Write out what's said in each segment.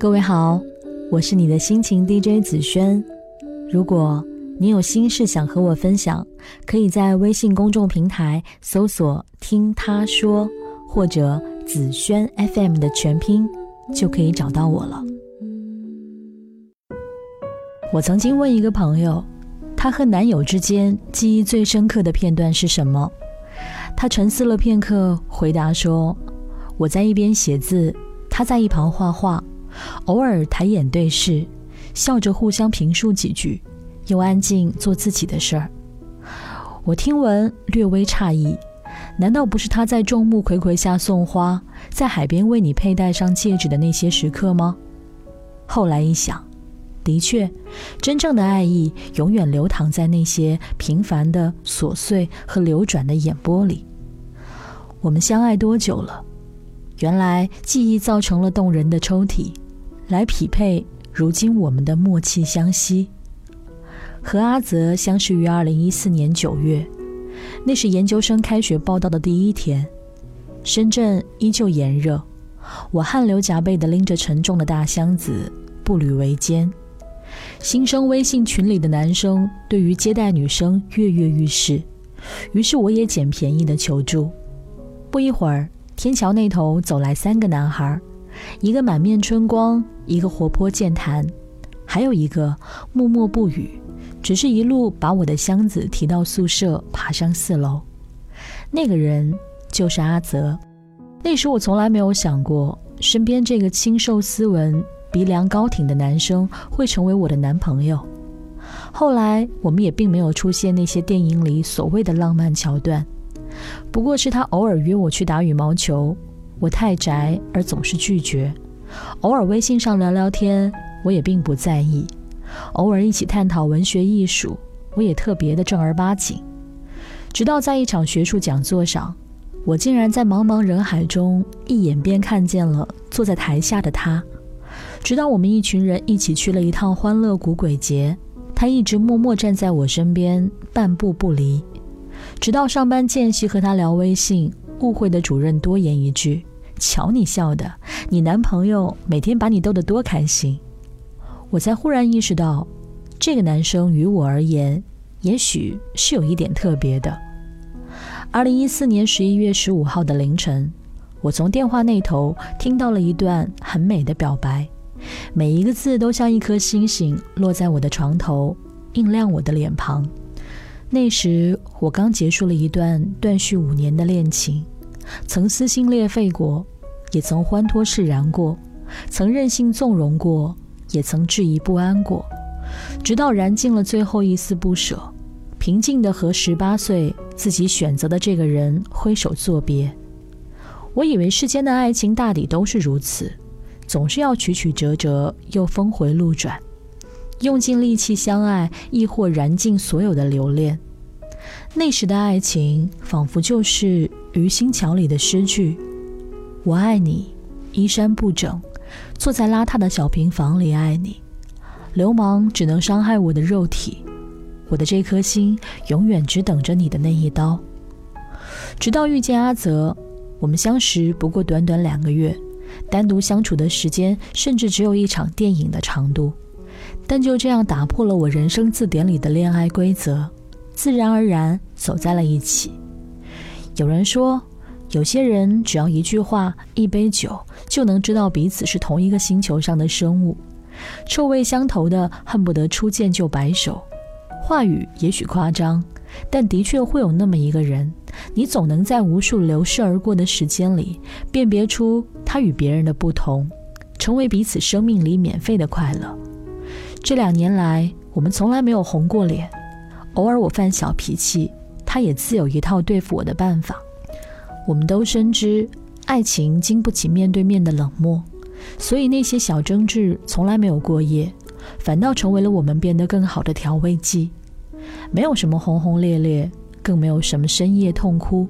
各位好，我是你的心情 DJ 紫萱。如果你有心事想和我分享，可以在微信公众平台搜索“听他说”或者“紫萱 FM” 的全拼，就可以找到我了。我曾经问一个朋友，她和男友之间记忆最深刻的片段是什么？她沉思了片刻，回答说：“我在一边写字，他在一旁画画，偶尔抬眼对视，笑着互相评述几句。”又安静做自己的事儿。我听闻略微诧异，难道不是他在众目睽睽下送花，在海边为你佩戴上戒指的那些时刻吗？后来一想，的确，真正的爱意永远流淌在那些平凡的琐碎和流转的眼波里。我们相爱多久了？原来记忆造成了动人的抽屉，来匹配如今我们的默契相惜。和阿泽相识于二零一四年九月，那是研究生开学报道的第一天。深圳依旧炎热，我汗流浃背地拎着沉重的大箱子，步履维艰。新生微信群里的男生对于接待女生跃跃欲试，于是我也捡便宜的求助。不一会儿，天桥那头走来三个男孩，一个满面春光，一个活泼健谈，还有一个默默不语。只是一路把我的箱子提到宿舍，爬上四楼。那个人就是阿泽。那时我从来没有想过，身边这个清瘦斯文、鼻梁高挺的男生会成为我的男朋友。后来我们也并没有出现那些电影里所谓的浪漫桥段，不过是他偶尔约我去打羽毛球，我太宅而总是拒绝；偶尔微信上聊聊天，我也并不在意。偶尔一起探讨文学艺术，我也特别的正儿八经。直到在一场学术讲座上，我竟然在茫茫人海中一眼便看见了坐在台下的他。直到我们一群人一起去了一趟欢乐谷鬼节，他一直默默站在我身边，半步不离。直到上班间隙和他聊微信，误会的主任多言一句：“瞧你笑的，你男朋友每天把你逗得多开心。”我才忽然意识到，这个男生于我而言，也许是有一点特别的。二零一四年十一月十五号的凌晨，我从电话那头听到了一段很美的表白，每一个字都像一颗星星落在我的床头，映亮我的脸庞。那时我刚结束了一段断续五年的恋情，曾撕心裂肺过，也曾欢脱释然过，曾任性纵容过。也曾质疑不安过，直到燃尽了最后一丝不舍，平静地和十八岁自己选择的这个人挥手作别。我以为世间的爱情大抵都是如此，总是要曲曲折折，又峰回路转，用尽力气相爱，亦或燃尽所有的留恋。那时的爱情，仿佛就是于心桥里的诗句：“我爱你，衣衫不整。”坐在邋遢的小平房里爱你，流氓只能伤害我的肉体，我的这颗心永远只等着你的那一刀。直到遇见阿泽，我们相识不过短短两个月，单独相处的时间甚至只有一场电影的长度，但就这样打破了我人生字典里的恋爱规则，自然而然走在了一起。有人说。有些人只要一句话、一杯酒，就能知道彼此是同一个星球上的生物，臭味相投的，恨不得初见就白首。话语也许夸张，但的确会有那么一个人，你总能在无数流逝而过的时间里，辨别出他与别人的不同，成为彼此生命里免费的快乐。这两年来，我们从来没有红过脸，偶尔我犯小脾气，他也自有一套对付我的办法。我们都深知，爱情经不起面对面的冷漠，所以那些小争执从来没有过夜，反倒成为了我们变得更好的调味剂。没有什么轰轰烈烈，更没有什么深夜痛哭，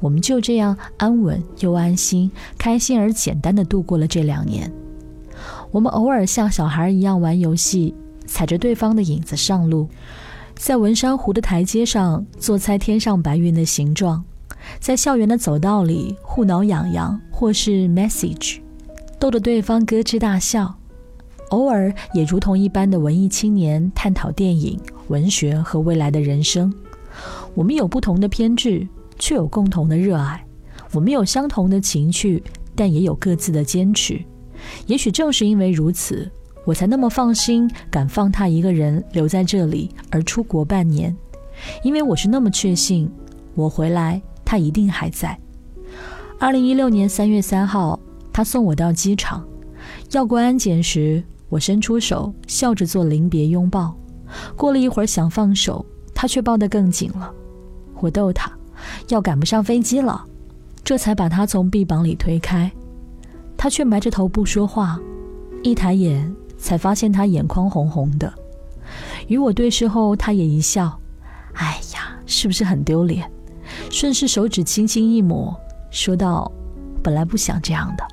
我们就这样安稳又安心、开心而简单的度过了这两年。我们偶尔像小孩一样玩游戏，踩着对方的影子上路，在文山湖的台阶上做猜天上白云的形状。在校园的走道里互挠痒痒，或是 message，逗得对方咯吱大笑，偶尔也如同一般的文艺青年探讨电影、文学和未来的人生。我们有不同的偏执，却有共同的热爱；我们有相同的情趣，但也有各自的坚持。也许正是因为如此，我才那么放心，敢放他一个人留在这里，而出国半年。因为我是那么确信，我回来，他一定还在。二零一六年三月三号，他送我到机场，要过安检时，我伸出手，笑着做临别拥抱。过了一会儿，想放手，他却抱得更紧了。我逗他，要赶不上飞机了，这才把他从臂膀里推开。他却埋着头不说话，一抬眼才发现他眼眶红红的。与我对视后，他也一笑：“哎呀，是不是很丢脸？”顺势手指轻轻一抹，说道：“本来不想这样的，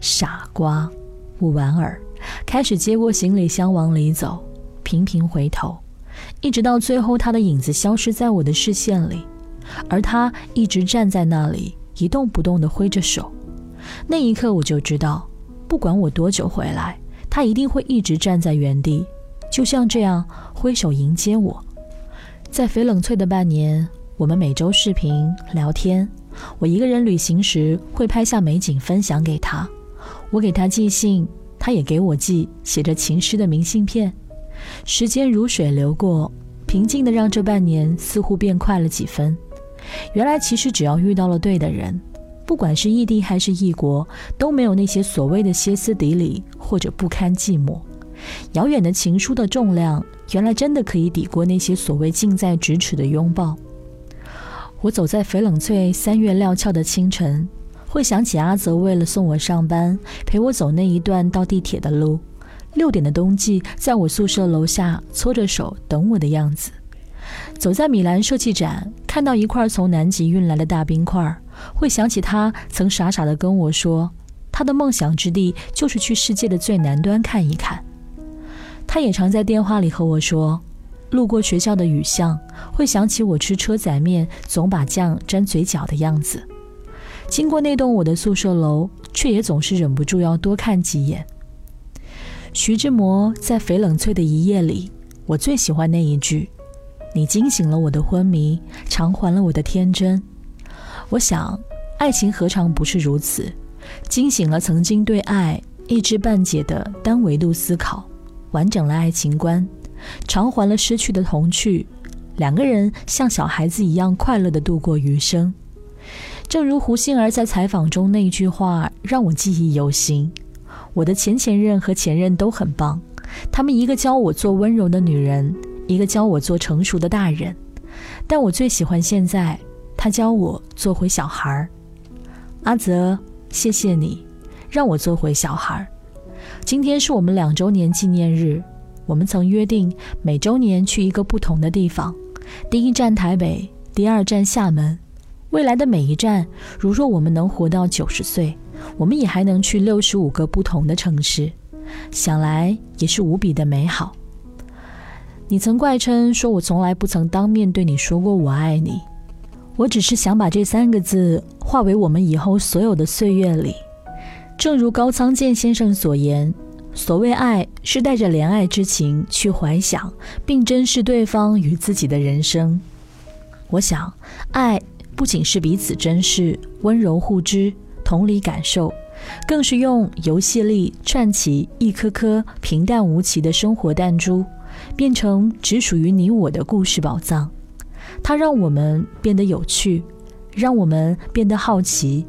傻瓜。”我莞尔，开始接过行李箱往里走，频频回头。一直到最后，他的影子消失在我的视线里，而他一直站在那里，一动不动地挥着手。那一刻，我就知道，不管我多久回来，他一定会一直站在原地，就像这样挥手迎接我。在翡冷翠的半年，我们每周视频聊天。我一个人旅行时，会拍下美景分享给他；我给他寄信，他也给我寄写着情诗的明信片。时间如水流过，平静的让这半年似乎变快了几分。原来，其实只要遇到了对的人，不管是异地还是异国，都没有那些所谓的歇斯底里或者不堪寂寞。遥远的情书的重量，原来真的可以抵过那些所谓近在咫尺的拥抱。我走在翡冷翠三月料峭的清晨，会想起阿泽为了送我上班，陪我走那一段到地铁的路。六点的冬季，在我宿舍楼下搓着手等我的样子。走在米兰设计展，看到一块从南极运来的大冰块，会想起他曾傻傻的跟我说，他的梦想之地就是去世界的最南端看一看。他也常在电话里和我说，路过学校的雨巷，会想起我吃车仔面总把酱沾嘴角的样子。经过那栋我的宿舍楼，却也总是忍不住要多看几眼。徐志摩在《翡冷翠的一夜》里，我最喜欢那一句：“你惊醒了我的昏迷，偿还了我的天真。”我想，爱情何尝不是如此？惊醒了曾经对爱一知半解的单维度思考，完整了爱情观，偿还了失去的童趣。两个人像小孩子一样快乐地度过余生。正如胡杏儿在采访中那句话，让我记忆犹新。我的前前任和前任都很棒，他们一个教我做温柔的女人，一个教我做成熟的大人，但我最喜欢现在他教我做回小孩儿。阿泽，谢谢你让我做回小孩儿。今天是我们两周年纪念日，我们曾约定每周年去一个不同的地方，第一站台北，第二站厦门，未来的每一站，如若我们能活到九十岁。我们也还能去六十五个不同的城市，想来也是无比的美好。你曾怪称说我从来不曾当面对你说过我爱你，我只是想把这三个字化为我们以后所有的岁月里。正如高仓健先生所言，所谓爱是带着怜爱之情去怀想并珍视对方与自己的人生。我想，爱不仅是彼此珍视、温柔互知。同理感受，更是用游戏力串起一颗颗平淡无奇的生活弹珠，变成只属于你我的故事宝藏。它让我们变得有趣，让我们变得好奇，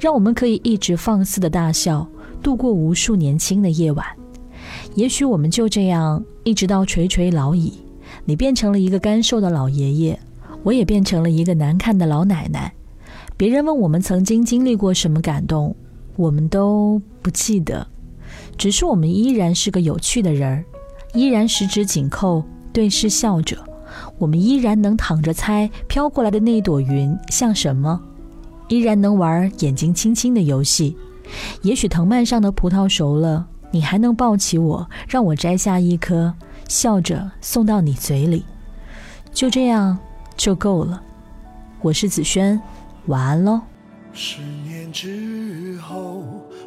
让我们可以一直放肆的大笑，度过无数年轻的夜晚。也许我们就这样一直到垂垂老矣，你变成了一个干瘦的老爷爷，我也变成了一个难看的老奶奶。别人问我们曾经经历过什么感动，我们都不记得，只是我们依然是个有趣的人儿，依然十指紧扣对视笑着，我们依然能躺着猜飘过来的那朵云像什么，依然能玩眼睛轻轻的游戏。也许藤蔓上的葡萄熟了，你还能抱起我，让我摘下一颗，笑着送到你嘴里，就这样就够了。我是子轩。晚安喽。十年之后，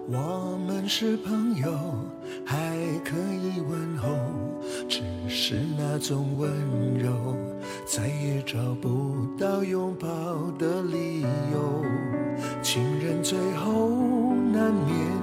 我们是朋友，还可以问候是那种温柔，再也找不到拥抱的理由。情人最后难免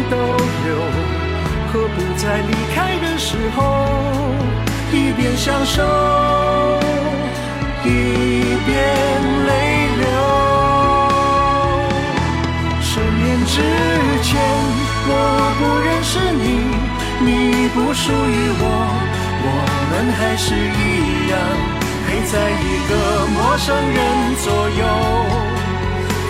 能逗留，何不在离开的时候，一边享受，一边泪流？十年之前，我不认识你，你不属于我，我们还是一样，陪在一个陌生人左右。